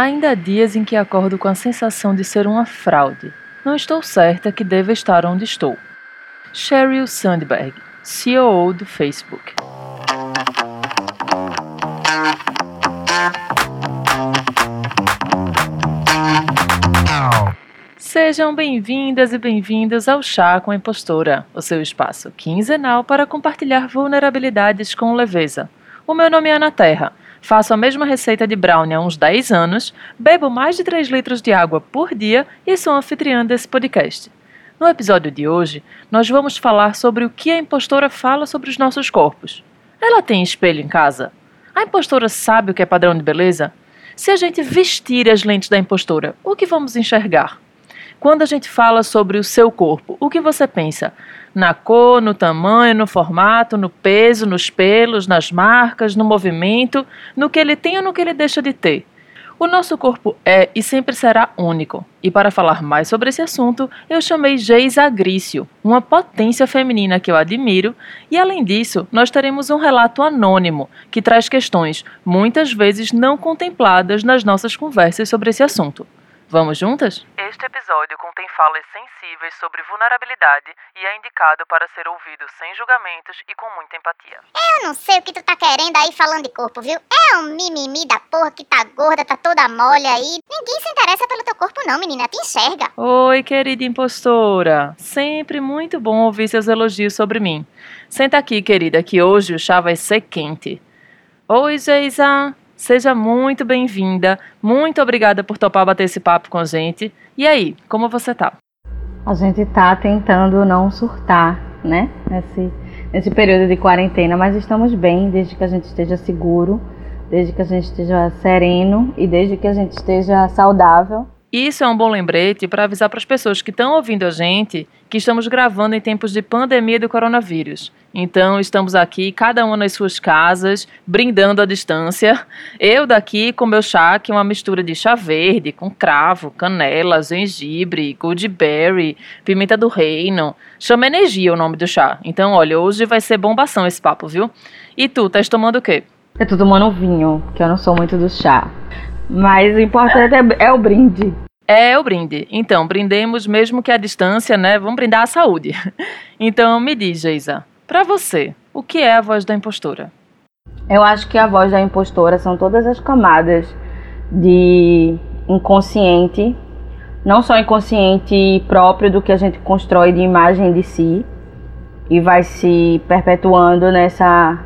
Ainda há dias em que acordo com a sensação de ser uma fraude. Não estou certa que deva estar onde estou. Sheryl Sandberg, CEO do Facebook. Sejam bem-vindas e bem-vindos ao Chá com a Impostora, o seu espaço quinzenal para compartilhar vulnerabilidades com leveza. O meu nome é Ana Terra Faço a mesma receita de brownie há uns 10 anos, bebo mais de 3 litros de água por dia e sou anfitriã desse podcast. No episódio de hoje, nós vamos falar sobre o que a impostora fala sobre os nossos corpos. Ela tem espelho em casa? A impostora sabe o que é padrão de beleza? Se a gente vestir as lentes da impostora, o que vamos enxergar? Quando a gente fala sobre o seu corpo, o que você pensa? Na cor, no tamanho, no formato, no peso, nos pelos, nas marcas, no movimento, no que ele tem ou no que ele deixa de ter. O nosso corpo é e sempre será único. E para falar mais sobre esse assunto, eu chamei Geisa Agrício, uma potência feminina que eu admiro, e além disso, nós teremos um relato anônimo que traz questões muitas vezes não contempladas nas nossas conversas sobre esse assunto. Vamos juntas? Este episódio contém falas sensíveis sobre vulnerabilidade e é indicado para ser ouvido sem julgamentos e com muita empatia. Eu não sei o que tu tá querendo aí falando de corpo, viu? É um mimimi da porra que tá gorda, tá toda mole aí. Ninguém se interessa pelo teu corpo não, menina, te enxerga. Oi, querida impostora. Sempre muito bom ouvir seus elogios sobre mim. Senta aqui, querida, que hoje o chá vai ser quente. Oi, Geisa. Seja muito bem-vinda. Muito obrigada por topar bater esse papo com a gente. E aí, como você tá? A gente tá tentando não surtar, né? Nesse, nesse período de quarentena, mas estamos bem desde que a gente esteja seguro, desde que a gente esteja sereno e desde que a gente esteja saudável. Isso é um bom lembrete para avisar para as pessoas que estão ouvindo a gente que estamos gravando em tempos de pandemia do coronavírus. Então, estamos aqui, cada uma nas suas casas, brindando à distância. Eu daqui com meu chá, que é uma mistura de chá verde, com cravo, canela, gengibre, goodberry, pimenta do reino. Chama energia o nome do chá. Então, olha, hoje vai ser bombação esse papo, viu? E tu, estás tomando o quê? Eu tô tomando vinho, que eu não sou muito do chá. Mas o importante é, é o brinde. É o brinde. Então, brindemos mesmo que a distância, né? Vamos brindar a saúde. Então, me diz, Geisa, para você, o que é a voz da impostora? Eu acho que a voz da impostora são todas as camadas de inconsciente, não só inconsciente próprio do que a gente constrói de imagem de si e vai se perpetuando nessa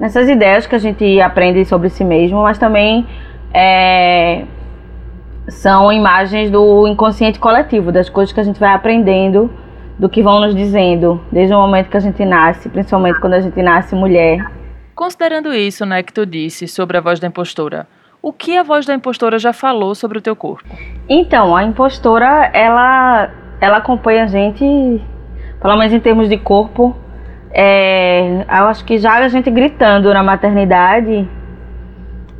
nessas ideias que a gente aprende sobre si mesmo, mas também é, são imagens do inconsciente coletivo, das coisas que a gente vai aprendendo, do que vão nos dizendo desde o momento que a gente nasce, principalmente quando a gente nasce mulher. Considerando isso, né, que tu disse sobre a voz da impostora, o que a voz da impostora já falou sobre o teu corpo? Então, a impostora, ela, ela acompanha a gente, pelo menos em termos de corpo, é, eu acho que já a gente gritando na maternidade,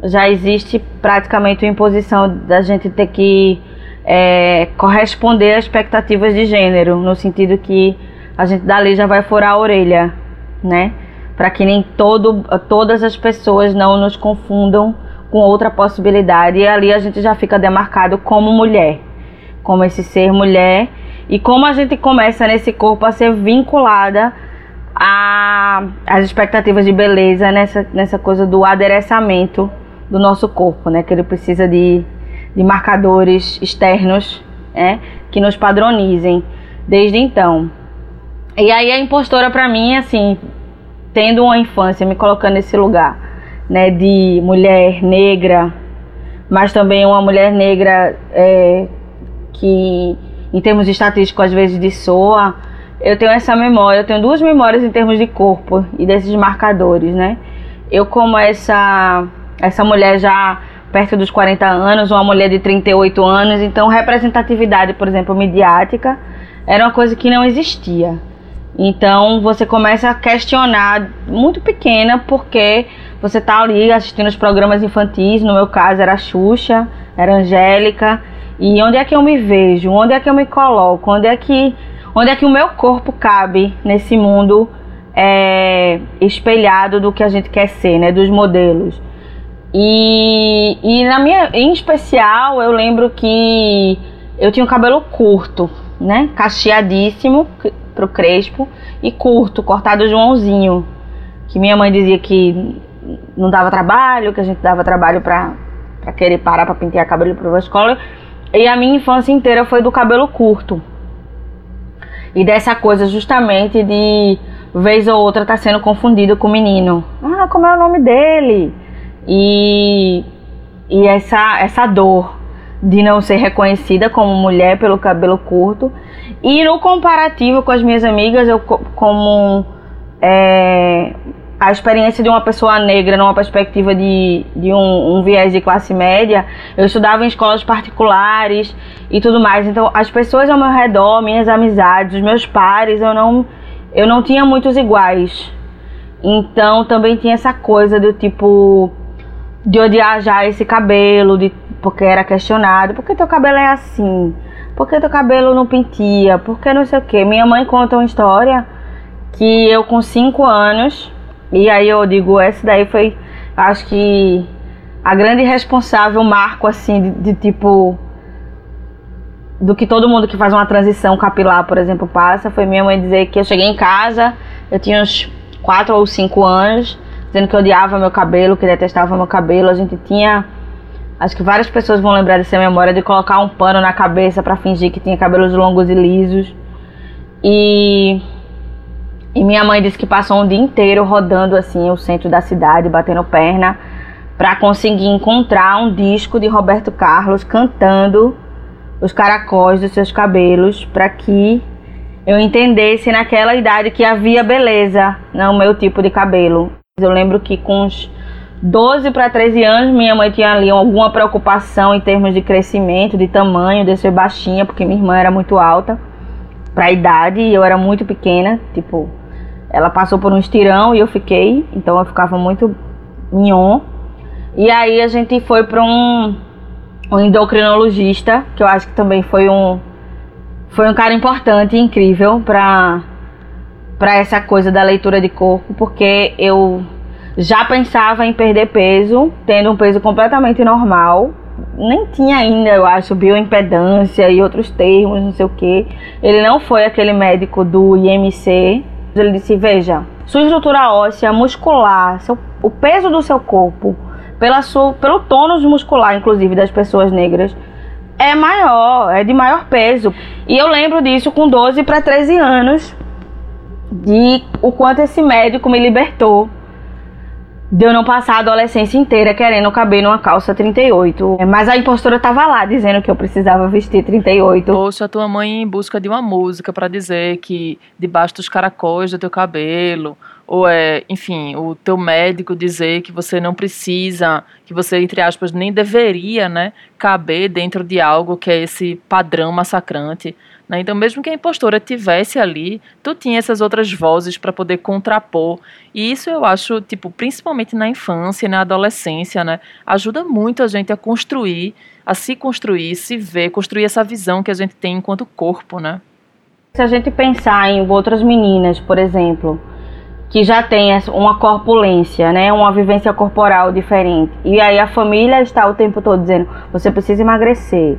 já existe praticamente uma imposição da gente ter que é, corresponder às expectativas de gênero, no sentido que a gente dali já vai furar a orelha, né? Para que nem todo, todas as pessoas não nos confundam com outra possibilidade. E ali a gente já fica demarcado como mulher, como esse ser mulher. E como a gente começa nesse corpo a ser vinculada às expectativas de beleza, nessa, nessa coisa do adereçamento do nosso corpo, né? Que ele precisa de, de marcadores externos, né? Que nos padronizem desde então. E aí a impostora para mim, assim, tendo uma infância, me colocando nesse lugar, né? De mulher negra, mas também uma mulher negra é, que, em termos estatísticos, às vezes dissoa. Eu tenho essa memória, eu tenho duas memórias em termos de corpo e desses marcadores, né? Eu como essa essa mulher já perto dos 40 anos, uma mulher de 38 anos, então representatividade, por exemplo, midiática, era uma coisa que não existia. Então você começa a questionar muito pequena porque você tá ali assistindo os programas infantis, no meu caso era Xuxa, era Angélica, e onde é que eu me vejo? Onde é que eu me coloco? Onde é que onde é que o meu corpo cabe nesse mundo é, espelhado do que a gente quer ser, né, dos modelos? E, e na minha, em especial, eu lembro que eu tinha o cabelo curto, né? Cacheadíssimo pro crespo e curto, cortado Joãozinho. Que minha mãe dizia que não dava trabalho, que a gente dava trabalho pra, pra querer parar pra pentear cabelo pra escola. E a minha infância inteira foi do cabelo curto. E dessa coisa justamente de vez ou outra tá sendo confundido com o menino. Ah, como é o nome dele? E, e essa, essa dor de não ser reconhecida como mulher pelo cabelo curto. E no comparativo com as minhas amigas, eu como é, a experiência de uma pessoa negra numa perspectiva de, de um, um, viés de classe média, eu estudava em escolas particulares e tudo mais. Então, as pessoas ao meu redor, minhas amizades, os meus pares, eu não, eu não tinha muitos iguais. Então, também tinha essa coisa do tipo de odiar já esse cabelo, de, porque era questionado, por que teu cabelo é assim? Por que teu cabelo não pentia? Por que não sei o que? Minha mãe conta uma história que eu com 5 anos, e aí eu digo, essa daí foi, acho que a grande responsável, marco assim, de, de tipo do que todo mundo que faz uma transição capilar, por exemplo, passa, foi minha mãe dizer que eu cheguei em casa, eu tinha uns 4 ou 5 anos, dizendo que odiava meu cabelo, que detestava meu cabelo. A gente tinha. Acho que várias pessoas vão lembrar dessa memória de colocar um pano na cabeça para fingir que tinha cabelos longos e lisos. E. E minha mãe disse que passou um dia inteiro rodando assim o centro da cidade, batendo perna, para conseguir encontrar um disco de Roberto Carlos cantando os caracóis dos seus cabelos, para que eu entendesse naquela idade que havia beleza no meu tipo de cabelo. Eu lembro que com uns 12 para 13 anos, minha mãe tinha ali alguma preocupação em termos de crescimento, de tamanho, de ser baixinha, porque minha irmã era muito alta para a idade e eu era muito pequena. Tipo, ela passou por um estirão e eu fiquei, então eu ficava muito mignon. E aí a gente foi para um, um endocrinologista, que eu acho que também foi um foi um cara importante incrível para para essa coisa da leitura de corpo, porque eu já pensava em perder peso, tendo um peso completamente normal. Nem tinha ainda, eu acho, bioimpedância e outros termos, não sei o que. Ele não foi aquele médico do IMC. Ele disse: Veja, sua estrutura óssea, muscular, seu, o peso do seu corpo, pela sua, pelo tônus muscular, inclusive, das pessoas negras, é maior, é de maior peso. E eu lembro disso com 12 para 13 anos, de o quanto esse médico me libertou de eu não passar a adolescência inteira querendo caber numa calça 38. Mas a impostora tava lá dizendo que eu precisava vestir 38. Poxa, a tua mãe em busca de uma música para dizer que debaixo dos caracóis do teu cabelo, ou é, enfim, o teu médico dizer que você não precisa, que você, entre aspas, nem deveria, né, caber dentro de algo que é esse padrão massacrante. Né? Então, mesmo que a impostora tivesse ali, tu tinha essas outras vozes para poder contrapor. E isso eu acho, tipo, principalmente na infância na adolescência, né? Ajuda muito a gente a construir, a se construir, se ver, construir essa visão que a gente tem enquanto corpo, né? Se a gente pensar em outras meninas, por exemplo, que já tem uma corpulência, né, uma vivência corporal diferente, e aí a família está o tempo todo dizendo: você precisa emagrecer,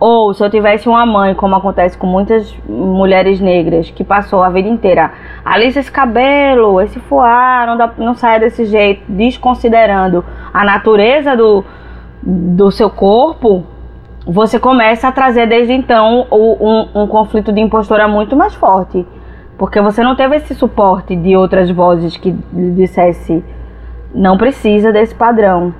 ou se eu tivesse uma mãe, como acontece com muitas mulheres negras, que passou a vida inteira, alisa esse cabelo, esse foar, não, dá, não sai desse jeito, desconsiderando a natureza do, do seu corpo, você começa a trazer desde então um, um conflito de impostora muito mais forte. Porque você não teve esse suporte de outras vozes que dissesse não precisa desse padrão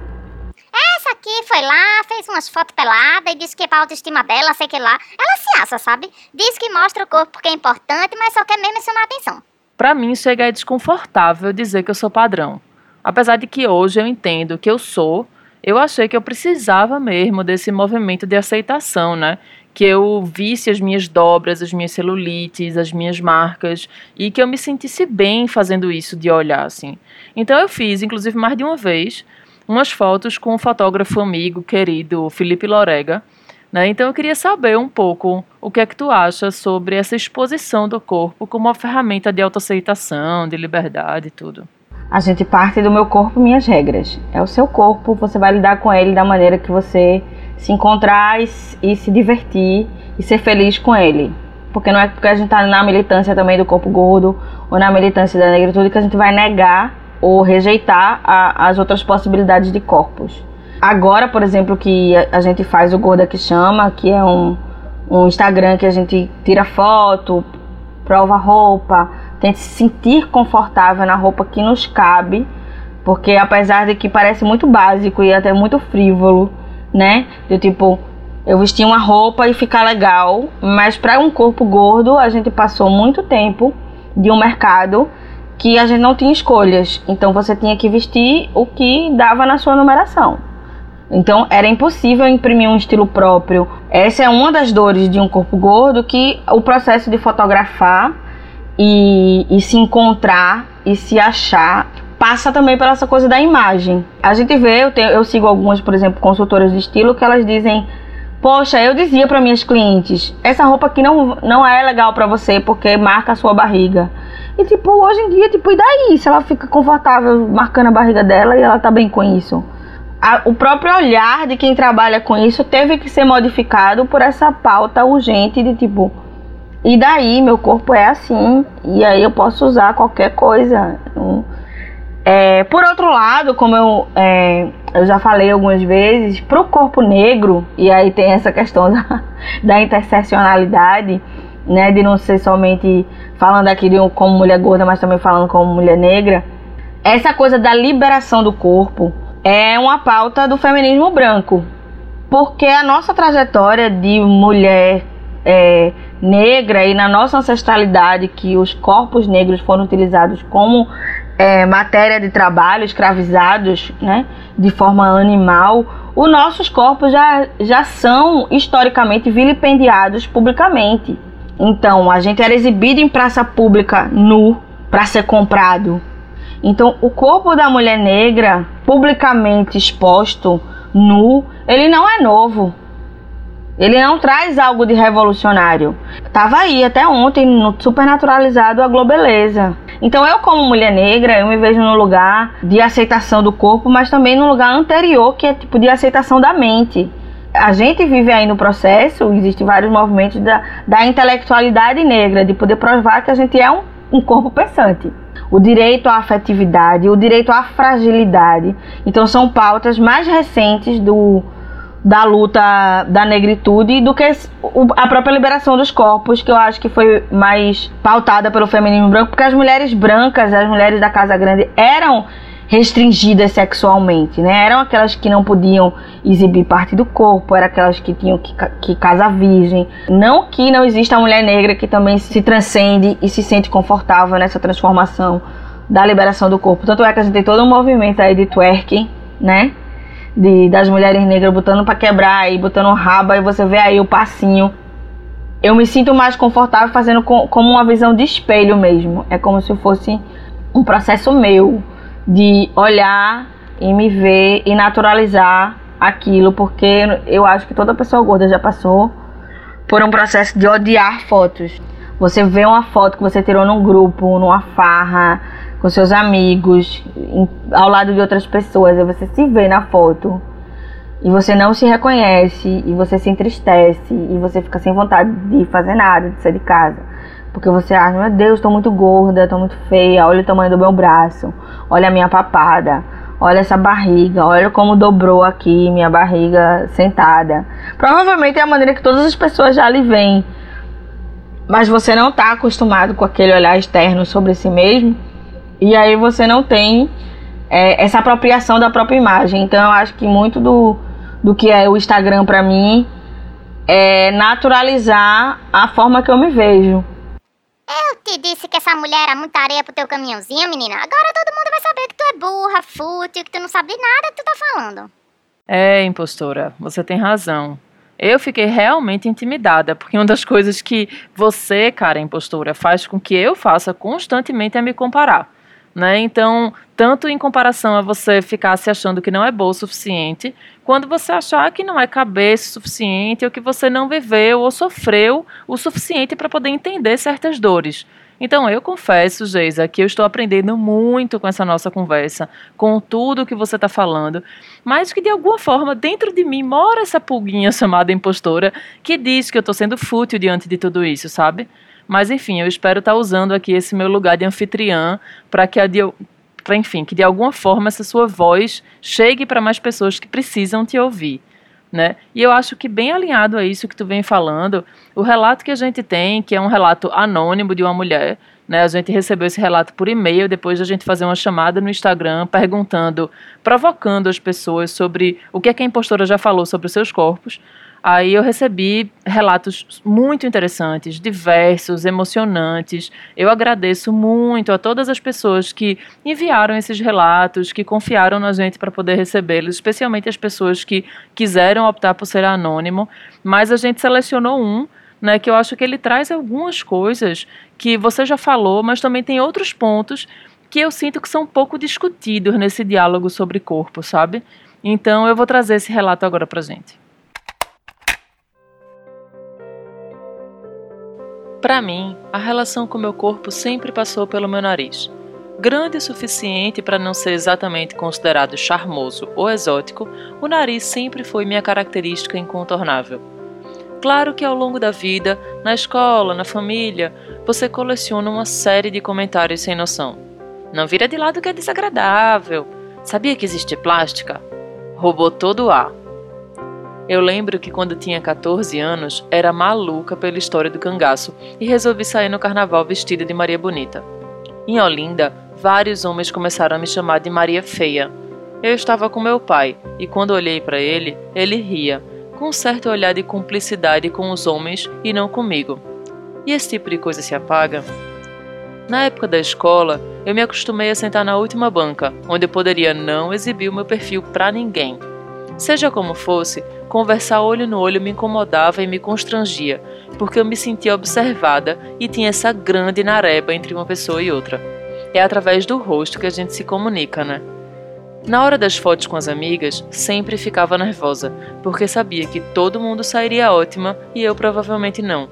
aqui, foi lá, fez umas fotos peladas e disse que é pra autoestima dela, sei que lá. Ela se acha, sabe? Diz que mostra o corpo porque é importante, mas só quer mesmo chamar a atenção. Pra mim, chega é desconfortável dizer que eu sou padrão. Apesar de que hoje eu entendo que eu sou, eu achei que eu precisava mesmo desse movimento de aceitação, né? Que eu visse as minhas dobras, as minhas celulites, as minhas marcas e que eu me sentisse bem fazendo isso de olhar assim. Então eu fiz, inclusive mais de uma vez, umas fotos com o fotógrafo amigo querido Felipe Lorega. Né? Então eu queria saber um pouco o que é que tu acha sobre essa exposição do corpo como uma ferramenta de autoaceitação, de liberdade e tudo. a gente parte do meu corpo, minhas regras. É o seu corpo, você vai lidar com ele da maneira que você se encontrar e, se divertir e ser feliz com ele. Porque não é porque a gente tá na militância também do corpo gordo ou na militância da negritude que a gente vai negar ou rejeitar a, as outras possibilidades de corpos. Agora, por exemplo, que a, a gente faz o Gorda que Chama, que é um, um Instagram que a gente tira foto, prova roupa, tente se sentir confortável na roupa que nos cabe, porque apesar de que parece muito básico e até muito frívolo, né? De tipo, eu vestir uma roupa e ficar legal, mas para um corpo gordo, a gente passou muito tempo de um mercado que a gente não tinha escolhas. Então você tinha que vestir o que dava na sua numeração. Então era impossível imprimir um estilo próprio. Essa é uma das dores de um corpo gordo que o processo de fotografar e, e se encontrar e se achar passa também pela essa coisa da imagem. A gente vê, eu, tenho, eu sigo algumas, por exemplo, consultoras de estilo que elas dizem Poxa, eu dizia para minhas clientes, essa roupa aqui não, não é legal para você porque marca a sua barriga. E tipo, hoje em dia, tipo, e daí? Se ela fica confortável marcando a barriga dela e ela tá bem com isso. A, o próprio olhar de quem trabalha com isso teve que ser modificado por essa pauta urgente de tipo, e daí, meu corpo é assim, e aí eu posso usar qualquer coisa. É, por outro lado, como eu, é, eu já falei algumas vezes, para o corpo negro, e aí tem essa questão da, da interseccionalidade, né, de não ser somente falando aqui de um, como mulher gorda, mas também falando como mulher negra, essa coisa da liberação do corpo é uma pauta do feminismo branco, porque a nossa trajetória de mulher é, negra e na nossa ancestralidade que os corpos negros foram utilizados como é, matéria de trabalho, escravizados né, de forma animal, os nossos corpos já, já são historicamente vilipendiados publicamente. Então, a gente era exibido em praça pública nu para ser comprado. Então, o corpo da mulher negra, publicamente exposto, nu, ele não é novo. Ele não traz algo de revolucionário. Tava aí até ontem no supernaturalizado a globeleza. Então eu como mulher negra, eu me vejo num lugar de aceitação do corpo, mas também num lugar anterior que é tipo de aceitação da mente. A gente vive aí no processo, existem vários movimentos da, da intelectualidade negra, de poder provar que a gente é um, um corpo pensante o direito à afetividade, o direito à fragilidade. Então são pautas mais recentes do da luta da negritude do que a própria liberação dos corpos, que eu acho que foi mais pautada pelo feminismo branco, porque as mulheres brancas, as mulheres da Casa Grande, eram restringidas sexualmente, né? Eram aquelas que não podiam exibir parte do corpo, eram aquelas que tinham que, que casar virgem. Não que não exista a mulher negra que também se transcende e se sente confortável nessa transformação da liberação do corpo. Tanto é que a gente tem todo um movimento aí de twerking, né? de, das mulheres negras botando para quebrar e botando raba e você vê aí o passinho. Eu me sinto mais confortável fazendo com, como uma visão de espelho mesmo. É como se fosse um processo meu de olhar e me ver e naturalizar aquilo, porque eu acho que toda pessoa gorda já passou por um processo de odiar fotos. Você vê uma foto que você tirou num grupo, numa farra, com seus amigos, em, ao lado de outras pessoas, e você se vê na foto e você não se reconhece e você se entristece e você fica sem vontade de fazer nada, de sair de casa. Porque você acha, meu Deus, estou muito gorda, estou muito feia, olha o tamanho do meu braço, olha a minha papada, olha essa barriga, olha como dobrou aqui minha barriga sentada. Provavelmente é a maneira que todas as pessoas já lhe veem. Mas você não está acostumado com aquele olhar externo sobre si mesmo e aí você não tem é, essa apropriação da própria imagem. Então eu acho que muito do, do que é o Instagram para mim é naturalizar a forma que eu me vejo. Eu te disse que essa mulher era muita areia pro teu caminhãozinho, menina. Agora todo mundo vai saber que tu é burra, fútil, que tu não sabe nada que tu tá falando. É, impostora, você tem razão. Eu fiquei realmente intimidada, porque uma das coisas que você, cara impostora, faz com que eu faça constantemente é me comparar. Né? Então, tanto em comparação a você ficar se achando que não é boa o suficiente, quando você achar que não é cabeça o suficiente, ou que você não viveu ou sofreu o suficiente para poder entender certas dores. Então eu confesso, Geisa, que eu estou aprendendo muito com essa nossa conversa, com tudo que você está falando, mas que de alguma forma dentro de mim mora essa pulguinha chamada impostora que diz que eu estou sendo fútil diante de tudo isso, sabe? Mas enfim, eu espero estar tá usando aqui esse meu lugar de anfitriã para que a de, pra, enfim, que de alguma forma essa sua voz chegue para mais pessoas que precisam te ouvir né? E eu acho que bem alinhado a isso que tu vem falando, o relato que a gente tem, que é um relato anônimo de uma mulher, né? A gente recebeu esse relato por e-mail depois de a gente fazer uma chamada no Instagram perguntando, provocando as pessoas sobre o que, é que a impostora já falou sobre os seus corpos. Aí eu recebi relatos muito interessantes, diversos, emocionantes. Eu agradeço muito a todas as pessoas que enviaram esses relatos, que confiaram na gente para poder recebê-los, especialmente as pessoas que quiseram optar por ser anônimo. Mas a gente selecionou um, né, que eu acho que ele traz algumas coisas que você já falou, mas também tem outros pontos que eu sinto que são pouco discutidos nesse diálogo sobre corpo, sabe? Então eu vou trazer esse relato agora para gente. Para mim, a relação com meu corpo sempre passou pelo meu nariz. Grande o suficiente para não ser exatamente considerado charmoso ou exótico, o nariz sempre foi minha característica incontornável. Claro que ao longo da vida, na escola, na família, você coleciona uma série de comentários sem noção. Não vira de lado que é desagradável. Sabia que existe plástica? Roubou todo o ar. Eu lembro que quando tinha 14 anos, era maluca pela história do cangaço e resolvi sair no carnaval vestida de Maria Bonita. Em Olinda, vários homens começaram a me chamar de Maria Feia. Eu estava com meu pai e quando olhei para ele, ele ria, com um certo olhar de cumplicidade com os homens e não comigo. E esse tipo de coisa se apaga? Na época da escola, eu me acostumei a sentar na última banca, onde eu poderia não exibir o meu perfil para ninguém. Seja como fosse, conversar olho no olho me incomodava e me constrangia, porque eu me sentia observada e tinha essa grande nareba entre uma pessoa e outra. É através do rosto que a gente se comunica, né? Na hora das fotos com as amigas, sempre ficava nervosa, porque sabia que todo mundo sairia ótima e eu provavelmente não.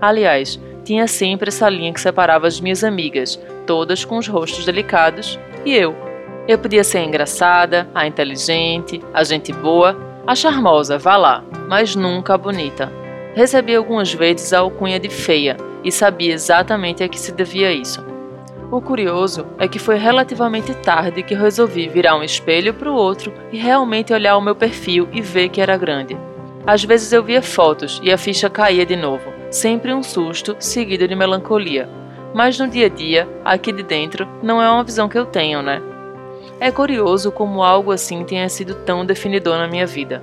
Aliás, tinha sempre essa linha que separava as minhas amigas, todas com os rostos delicados, e eu, eu podia ser engraçada, a inteligente, a gente boa, a charmosa, vá lá, mas nunca a bonita. Recebi algumas vezes a alcunha de feia e sabia exatamente a que se devia isso. O curioso é que foi relativamente tarde que resolvi virar um espelho para o outro e realmente olhar o meu perfil e ver que era grande. Às vezes eu via fotos e a ficha caía de novo, sempre um susto seguido de melancolia. Mas no dia a dia, aqui de dentro, não é uma visão que eu tenho, né? É curioso como algo assim tenha sido tão definidor na minha vida.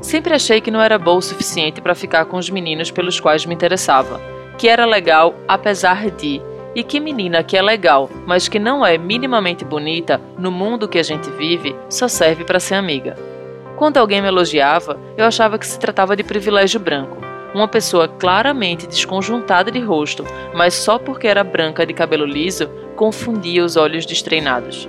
Sempre achei que não era boa o suficiente para ficar com os meninos pelos quais me interessava, que era legal apesar de, e que menina que é legal, mas que não é minimamente bonita no mundo que a gente vive, só serve para ser amiga. Quando alguém me elogiava, eu achava que se tratava de privilégio branco. Uma pessoa claramente desconjuntada de rosto, mas só porque era branca de cabelo liso, confundia os olhos destreinados.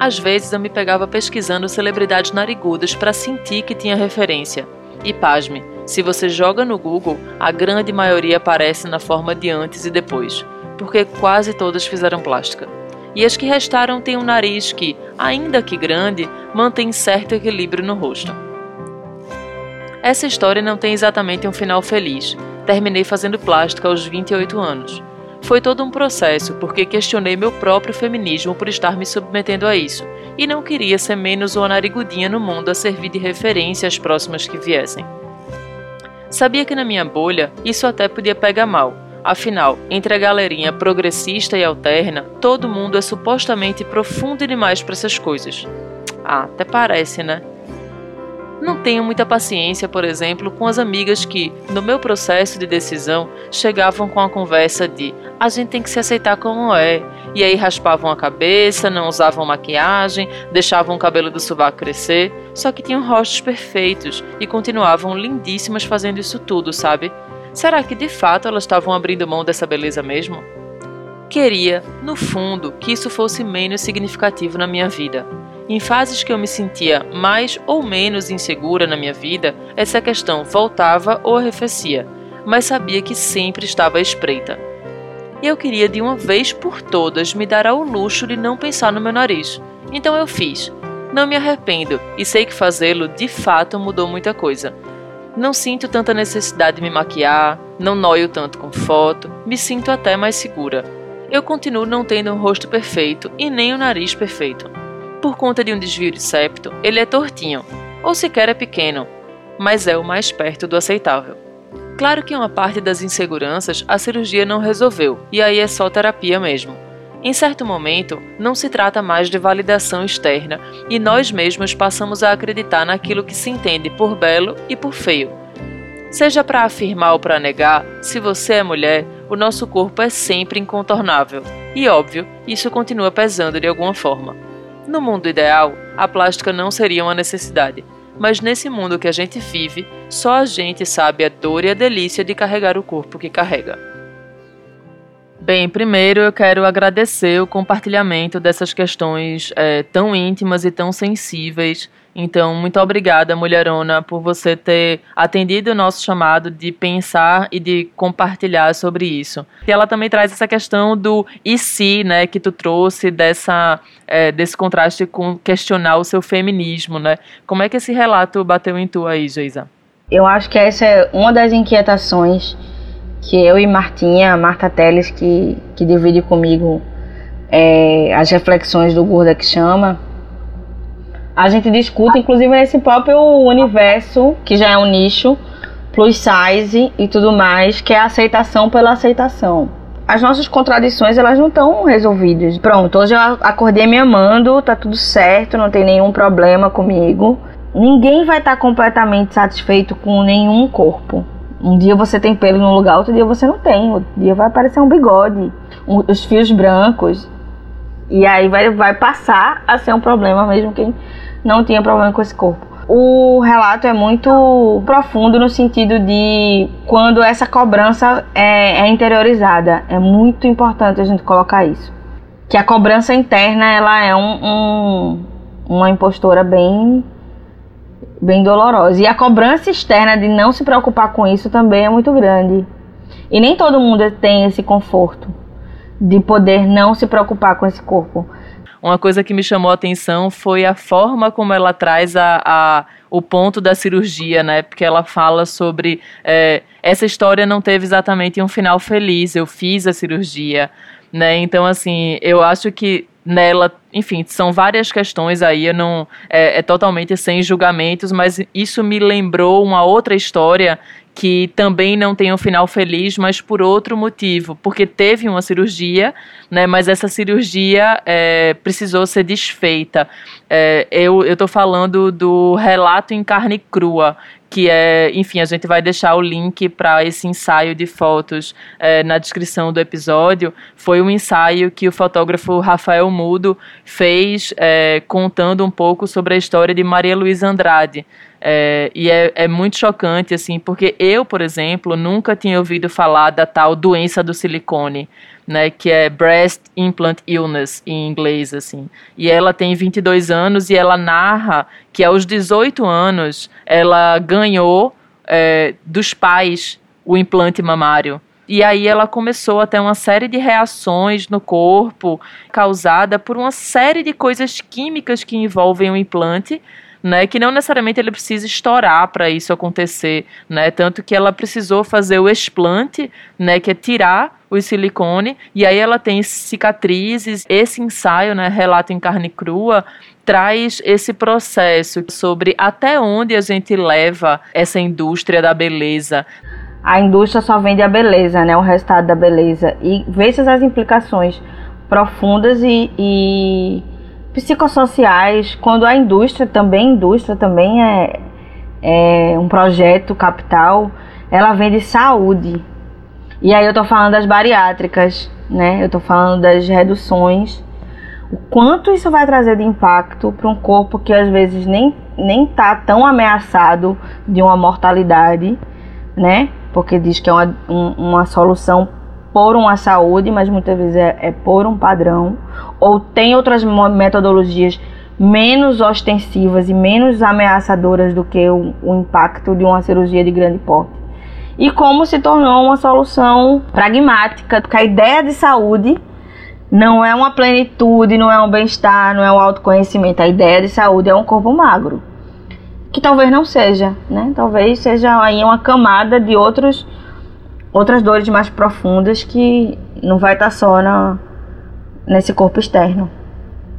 Às vezes eu me pegava pesquisando celebridades narigudas para sentir que tinha referência. E pasme, se você joga no Google, a grande maioria aparece na forma de antes e depois, porque quase todas fizeram plástica. E as que restaram têm um nariz que, ainda que grande, mantém certo equilíbrio no rosto. Essa história não tem exatamente um final feliz. Terminei fazendo plástica aos 28 anos. Foi todo um processo, porque questionei meu próprio feminismo por estar me submetendo a isso, e não queria ser menos uma narigudinha no mundo a servir de referência às próximas que viessem. Sabia que na minha bolha isso até podia pegar mal, afinal, entre a galerinha progressista e alterna, todo mundo é supostamente profundo demais para essas coisas. Ah, até parece, né? Não tenho muita paciência, por exemplo, com as amigas que, no meu processo de decisão, chegavam com a conversa de a gente tem que se aceitar como é, e aí raspavam a cabeça, não usavam maquiagem, deixavam o cabelo do sovaco crescer, só que tinham rostos perfeitos e continuavam lindíssimas fazendo isso tudo, sabe? Será que de fato elas estavam abrindo mão dessa beleza mesmo? Queria, no fundo, que isso fosse menos significativo na minha vida em fases que eu me sentia mais ou menos insegura na minha vida, essa questão voltava ou arrefecia, mas sabia que sempre estava à espreita. e eu queria de uma vez por todas me dar ao luxo de não pensar no meu nariz. Então eu fiz. Não me arrependo e sei que fazê-lo de fato mudou muita coisa. Não sinto tanta necessidade de me maquiar, não noio tanto com foto, me sinto até mais segura. Eu continuo não tendo um rosto perfeito e nem um nariz perfeito. Por conta de um desvio de septo, ele é tortinho, ou sequer é pequeno, mas é o mais perto do aceitável. Claro que uma parte das inseguranças a cirurgia não resolveu, e aí é só terapia mesmo. Em certo momento, não se trata mais de validação externa e nós mesmos passamos a acreditar naquilo que se entende por belo e por feio. Seja para afirmar ou para negar, se você é mulher, o nosso corpo é sempre incontornável. E óbvio, isso continua pesando de alguma forma. No mundo ideal, a plástica não seria uma necessidade, mas nesse mundo que a gente vive, só a gente sabe a dor e a delícia de carregar o corpo que carrega. Bem, primeiro eu quero agradecer o compartilhamento dessas questões é, tão íntimas e tão sensíveis. Então, muito obrigada, mulherona, por você ter atendido o nosso chamado de pensar e de compartilhar sobre isso. E ela também traz essa questão do e se, né, que tu trouxe dessa, é, desse contraste com questionar o seu feminismo, né? Como é que esse relato bateu em tu aí, Geisa? Eu acho que essa é uma das inquietações que eu e Martinha, Marta Teles, que, que divide comigo é, as reflexões do Gorda que chama, a gente discute, inclusive nesse próprio universo, que já é um nicho, plus size e tudo mais, que é a aceitação pela aceitação. As nossas contradições, elas não estão resolvidas. Pronto, hoje eu acordei me amando, tá tudo certo, não tem nenhum problema comigo. Ninguém vai estar completamente satisfeito com nenhum corpo. Um dia você tem pelo no lugar, outro dia você não tem. Outro dia vai aparecer um bigode, um, os fios brancos. E aí vai, vai passar a ser um problema mesmo quem não tinha problema com esse corpo. O relato é muito profundo no sentido de quando essa cobrança é, é interiorizada. É muito importante a gente colocar isso. Que a cobrança interna ela é um, um uma impostora bem bem dolorosa. E a cobrança externa de não se preocupar com isso também é muito grande. E nem todo mundo tem esse conforto de poder não se preocupar com esse corpo. Uma coisa que me chamou a atenção foi a forma como ela traz a, a o ponto da cirurgia, né? Porque ela fala sobre é, essa história não teve exatamente um final feliz. Eu fiz a cirurgia, né? Então, assim, eu acho que nela, enfim, são várias questões aí, eu não é, é, totalmente sem julgamentos, mas isso me lembrou uma outra história que também não tem um final feliz, mas por outro motivo, porque teve uma cirurgia, né, mas essa cirurgia é, precisou ser desfeita. É, eu estou falando do relato em carne crua, que é, enfim, a gente vai deixar o link para esse ensaio de fotos é, na descrição do episódio. Foi um ensaio que o fotógrafo Rafael Mudo fez é, contando um pouco sobre a história de Maria Luísa Andrade. É, e é, é muito chocante, assim, porque eu, por exemplo, nunca tinha ouvido falar da tal doença do silicone né, que é Breast Implant Illness em inglês, assim. E ela tem 22 anos e ela narra que aos 18 anos ela ganhou é, dos pais o implante mamário. E aí ela começou a ter uma série de reações no corpo causada por uma série de coisas químicas que envolvem o implante, né, que não necessariamente ele precisa estourar para isso acontecer, né, tanto que ela precisou fazer o explante, né, que é tirar o silicone, e aí ela tem cicatrizes. Esse ensaio, né, relato em carne crua, traz esse processo sobre até onde a gente leva essa indústria da beleza. A indústria só vende a beleza, né, o resultado da beleza, e vê essas implicações profundas e, e psicossociais, quando a indústria também, indústria também é, é um projeto capital, ela vende saúde. E aí eu tô falando das bariátricas, né? Eu tô falando das reduções. O quanto isso vai trazer de impacto para um corpo que às vezes nem, nem tá tão ameaçado de uma mortalidade, né? Porque diz que é uma, um, uma solução por uma saúde, mas muitas vezes é, é por um padrão, ou tem outras metodologias menos ostensivas e menos ameaçadoras do que o, o impacto de uma cirurgia de grande porte. E como se tornou uma solução pragmática, porque a ideia de saúde não é uma plenitude, não é um bem-estar, não é um autoconhecimento. A ideia de saúde é um corpo magro. Que talvez não seja, né? Talvez seja aí uma camada de outros, outras dores mais profundas que não vai estar só na, nesse corpo externo.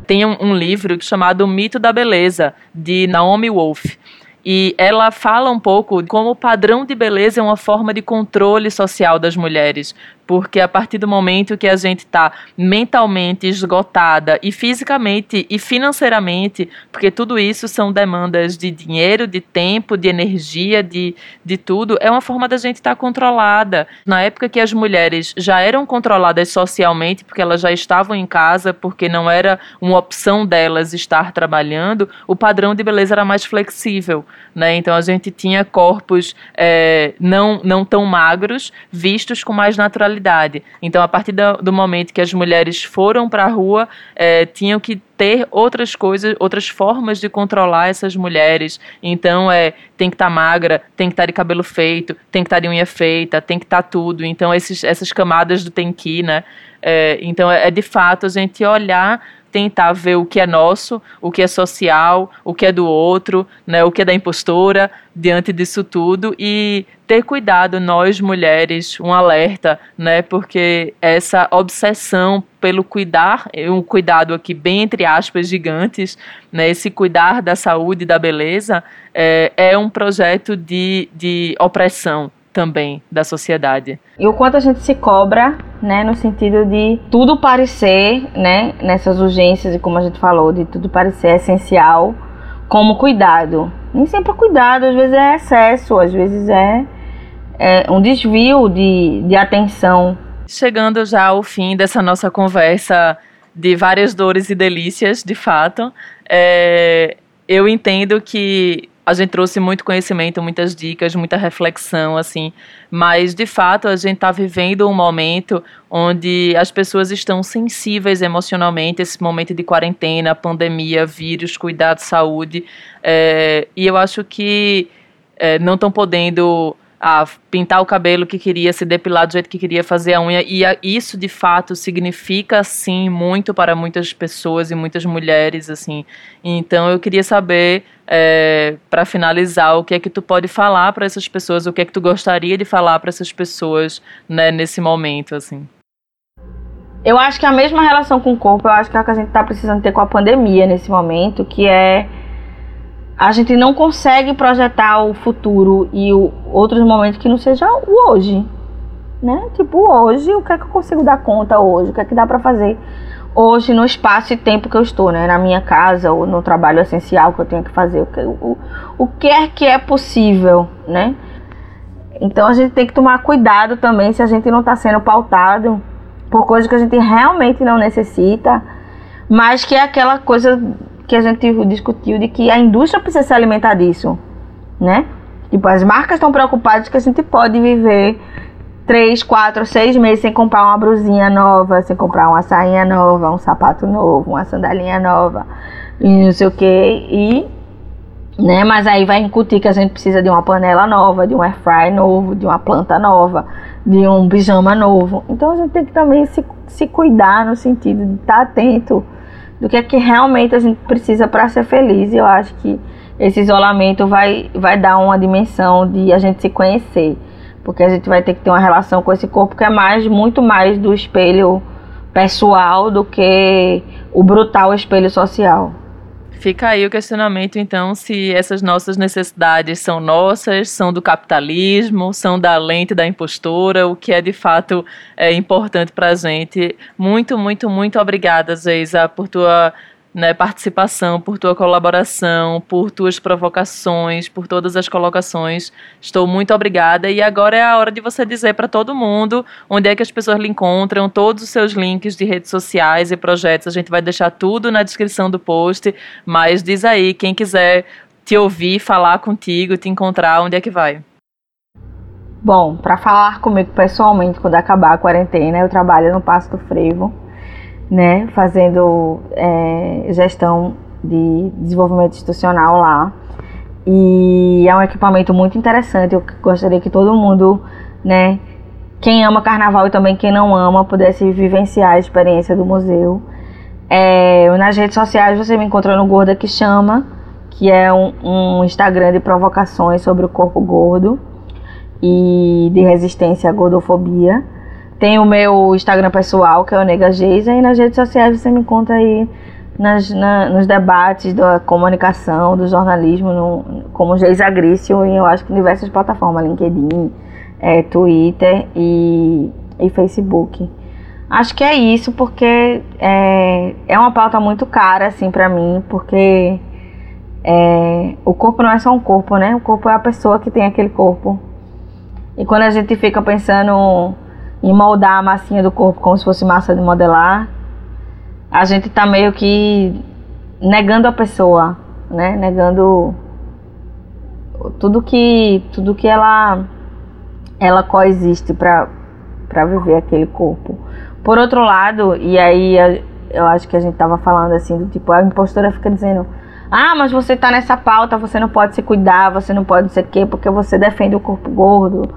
Tem um, um livro chamado O Mito da Beleza, de Naomi Wolf. E ela fala um pouco como o padrão de beleza é uma forma de controle social das mulheres, porque a partir do momento que a gente está mentalmente esgotada e fisicamente e financeiramente, porque tudo isso são demandas de dinheiro, de tempo, de energia, de, de tudo, é uma forma da gente estar tá controlada. Na época que as mulheres já eram controladas socialmente, porque elas já estavam em casa, porque não era uma opção delas estar trabalhando, o padrão de beleza era mais flexível. Né? Então a gente tinha corpos é, não, não tão magros, vistos com mais naturalidade então, a partir do, momento que as mulheres foram para a rua, é, tinham que ter outras coisas, outras formas de controlar essas mulheres. Então, é tem que estar tá magra, tem que estar tá de cabelo feito, tem que estar tá de unha feita, tem que estar tá tudo. Então, esses, essas camadas do tem que, né? É, então, é, é de fato a gente olhar tentar ver o que é nosso, o que é social, o que é do outro, né, o que é da impostora diante disso tudo e ter cuidado nós mulheres, um alerta, né, porque essa obsessão pelo cuidar, um cuidado aqui bem entre aspas gigantes, né, esse cuidar da saúde e da beleza é, é um projeto de, de opressão, também da sociedade. E o quanto a gente se cobra, né, no sentido de tudo parecer, né, nessas urgências e como a gente falou, de tudo parecer essencial, como cuidado. Nem sempre é cuidado, às vezes é excesso, às vezes é, é um desvio de, de atenção. Chegando já ao fim dessa nossa conversa de várias dores e delícias, de fato, é, eu entendo que a gente trouxe muito conhecimento, muitas dicas, muita reflexão, assim, mas de fato a gente está vivendo um momento onde as pessoas estão sensíveis emocionalmente, esse momento de quarentena, pandemia, vírus, cuidado, saúde, é, e eu acho que é, não estão podendo a pintar o cabelo que queria, se depilar do jeito que queria, fazer a unha. E a, isso, de fato, significa, sim, muito para muitas pessoas e muitas mulheres, assim. Então, eu queria saber, é, para finalizar, o que é que tu pode falar para essas pessoas, o que é que tu gostaria de falar para essas pessoas, né, nesse momento, assim. Eu acho que a mesma relação com o corpo, eu acho que é o que a gente está precisando ter com a pandemia nesse momento, que é a gente não consegue projetar o futuro e o, outros momentos que não seja o hoje, né? Tipo, hoje, o que é que eu consigo dar conta hoje? O que é que dá para fazer hoje no espaço e tempo que eu estou, né? Na minha casa ou no trabalho essencial que eu tenho que fazer. O que, o, o que é que é possível, né? Então a gente tem que tomar cuidado também se a gente não está sendo pautado por coisas que a gente realmente não necessita, mas que é aquela coisa que a gente discutiu de que a indústria precisa se alimentar disso, né? Tipo, as marcas estão preocupadas que a gente pode viver três, quatro, seis meses sem comprar uma brusinha nova, sem comprar uma sainha nova, um sapato novo, uma sandalinha nova, e não sei o que, e né? Mas aí vai incutir que a gente precisa de uma panela nova, de um air fry novo, de uma planta nova, de um pijama novo. Então a gente tem que também se, se cuidar no sentido de estar tá atento do que é que realmente a gente precisa para ser feliz. E eu acho que esse isolamento vai, vai dar uma dimensão de a gente se conhecer. Porque a gente vai ter que ter uma relação com esse corpo que é mais, muito mais do espelho pessoal do que o brutal espelho social. Fica aí o questionamento, então, se essas nossas necessidades são nossas, são do capitalismo, são da lente da impostura, o que é de fato é importante para a gente. Muito, muito, muito obrigada, Zeisa, por tua né, participação, por tua colaboração, por tuas provocações, por todas as colocações. Estou muito obrigada e agora é a hora de você dizer para todo mundo onde é que as pessoas lhe encontram, todos os seus links de redes sociais e projetos. A gente vai deixar tudo na descrição do post, mas diz aí, quem quiser te ouvir, falar contigo, te encontrar, onde é que vai? Bom, para falar comigo pessoalmente quando acabar a quarentena, eu trabalho no Passo do Frevo né, fazendo é, gestão de desenvolvimento institucional lá. E é um equipamento muito interessante. Eu gostaria que todo mundo, né, quem ama carnaval e também quem não ama, pudesse vivenciar a experiência do museu. É, nas redes sociais você me encontra no Gorda que Chama, que é um, um Instagram de provocações sobre o corpo gordo e de resistência à gordofobia. Tem o meu Instagram pessoal, que é o Nega Geisa, e nas redes sociais você me encontra aí nas, na, nos debates da comunicação, do jornalismo, no, como Geisa Grício, e eu acho que em diversas plataformas, LinkedIn, é, Twitter e, e Facebook. Acho que é isso, porque é, é uma pauta muito cara, assim, para mim, porque é, o corpo não é só um corpo, né? O corpo é a pessoa que tem aquele corpo. E quando a gente fica pensando em moldar a massinha do corpo como se fosse massa de modelar, a gente tá meio que negando a pessoa, né? Negando tudo que tudo que ela ela coexiste para para viver aquele corpo. Por outro lado, e aí eu acho que a gente tava falando assim, do tipo, a impostora fica dizendo: "Ah, mas você tá nessa pauta, você não pode se cuidar, você não pode ser quê, porque você defende o corpo gordo"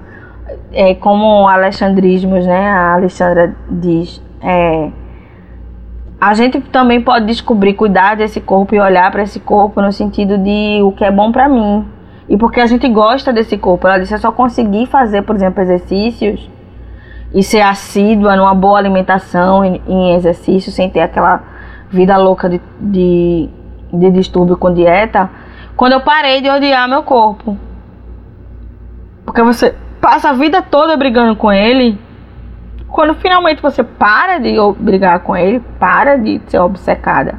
é, como alexandrismos, né? A Alexandra diz, é, a gente também pode descobrir, cuidar desse corpo e olhar para esse corpo no sentido de o que é bom para mim. E porque a gente gosta desse corpo. Ela disse, é só conseguir fazer, por exemplo, exercícios e ser assídua numa boa alimentação em, em exercício, sem ter aquela vida louca de, de, de distúrbio com dieta, quando eu parei de odiar meu corpo. Porque você passa a vida toda brigando com ele, quando finalmente você para de brigar com ele, para de ser obcecada,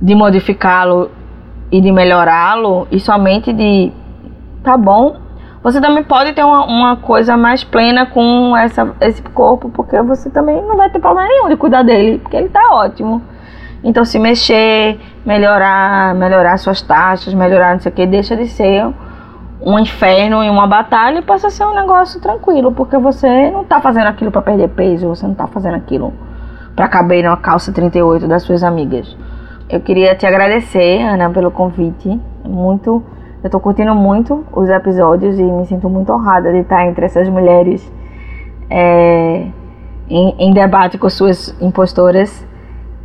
de modificá-lo e de melhorá-lo, e somente de tá bom, você também pode ter uma, uma, coisa mais plena com essa, esse corpo, porque você também não vai ter problema nenhum de cuidar dele, porque ele tá ótimo. Então se mexer, melhorar, melhorar suas taxas, melhorar não sei o que, deixa de ser um inferno e uma batalha passa a ser um negócio tranquilo, porque você não tá fazendo aquilo para perder peso, você não tá fazendo aquilo para caber numa calça 38 das suas amigas. Eu queria te agradecer, Ana, pelo convite. Muito, eu tô curtindo muito os episódios e me sinto muito honrada de estar entre essas mulheres é, em, em debate com suas impostoras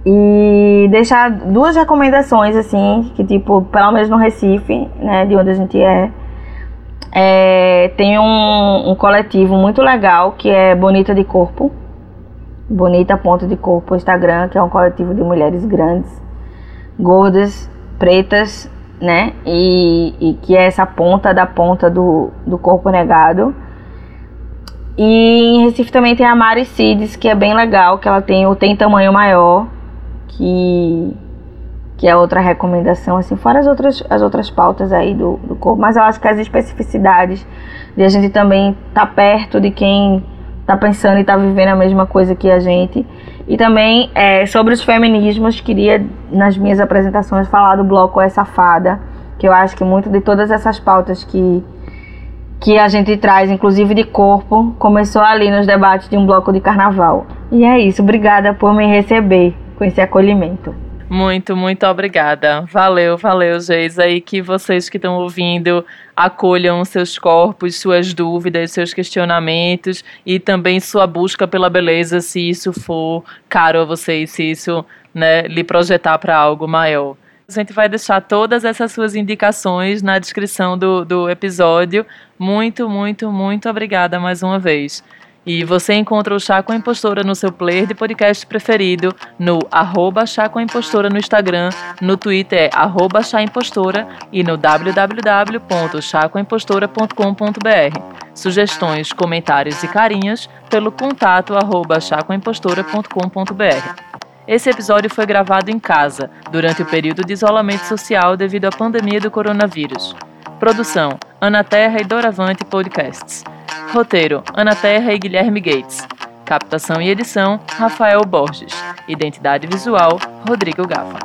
e deixar duas recomendações assim que tipo pelo menos no Recife né de onde a gente é é, tem um, um, coletivo muito legal que é Bonita de Corpo. Bonita Ponto de Corpo Instagram, que é um coletivo de mulheres grandes, gordas, pretas, né? E, e que é essa ponta da ponta do, do corpo negado. E em Recife também tem a Mari Cides, que é bem legal, que ela tem o Tem Tamanho Maior, que que é outra recomendação, assim, fora as outras, as outras pautas aí do, do corpo, mas eu acho que as especificidades de a gente também estar tá perto de quem está pensando e está vivendo a mesma coisa que a gente. E também é, sobre os feminismos, queria nas minhas apresentações falar do bloco É Safada, que eu acho que muito de todas essas pautas que, que a gente traz, inclusive de corpo, começou ali nos debates de um bloco de carnaval. E é isso, obrigada por me receber com esse acolhimento. Muito, muito obrigada. Valeu, valeu, Geisa. E que vocês que estão ouvindo acolham seus corpos, suas dúvidas, seus questionamentos e também sua busca pela beleza, se isso for caro a vocês, se isso né, lhe projetar para algo maior. A gente vai deixar todas essas suas indicações na descrição do, do episódio. Muito, muito, muito obrigada mais uma vez. E você encontra o Chá com a Impostora no seu player de podcast preferido, no arroba Chá com a Impostora no Instagram, no Twitter é arroba Chá Impostora e no www.chacoimpostora.com.br. Sugestões, comentários e carinhas pelo contato arroba chacoimpostora.com.br. Esse episódio foi gravado em casa, durante o período de isolamento social devido à pandemia do coronavírus. Produção: Ana Terra e Doravante Podcasts. Roteiro: Ana Terra e Guilherme Gates. Captação e edição: Rafael Borges. Identidade visual: Rodrigo Gava.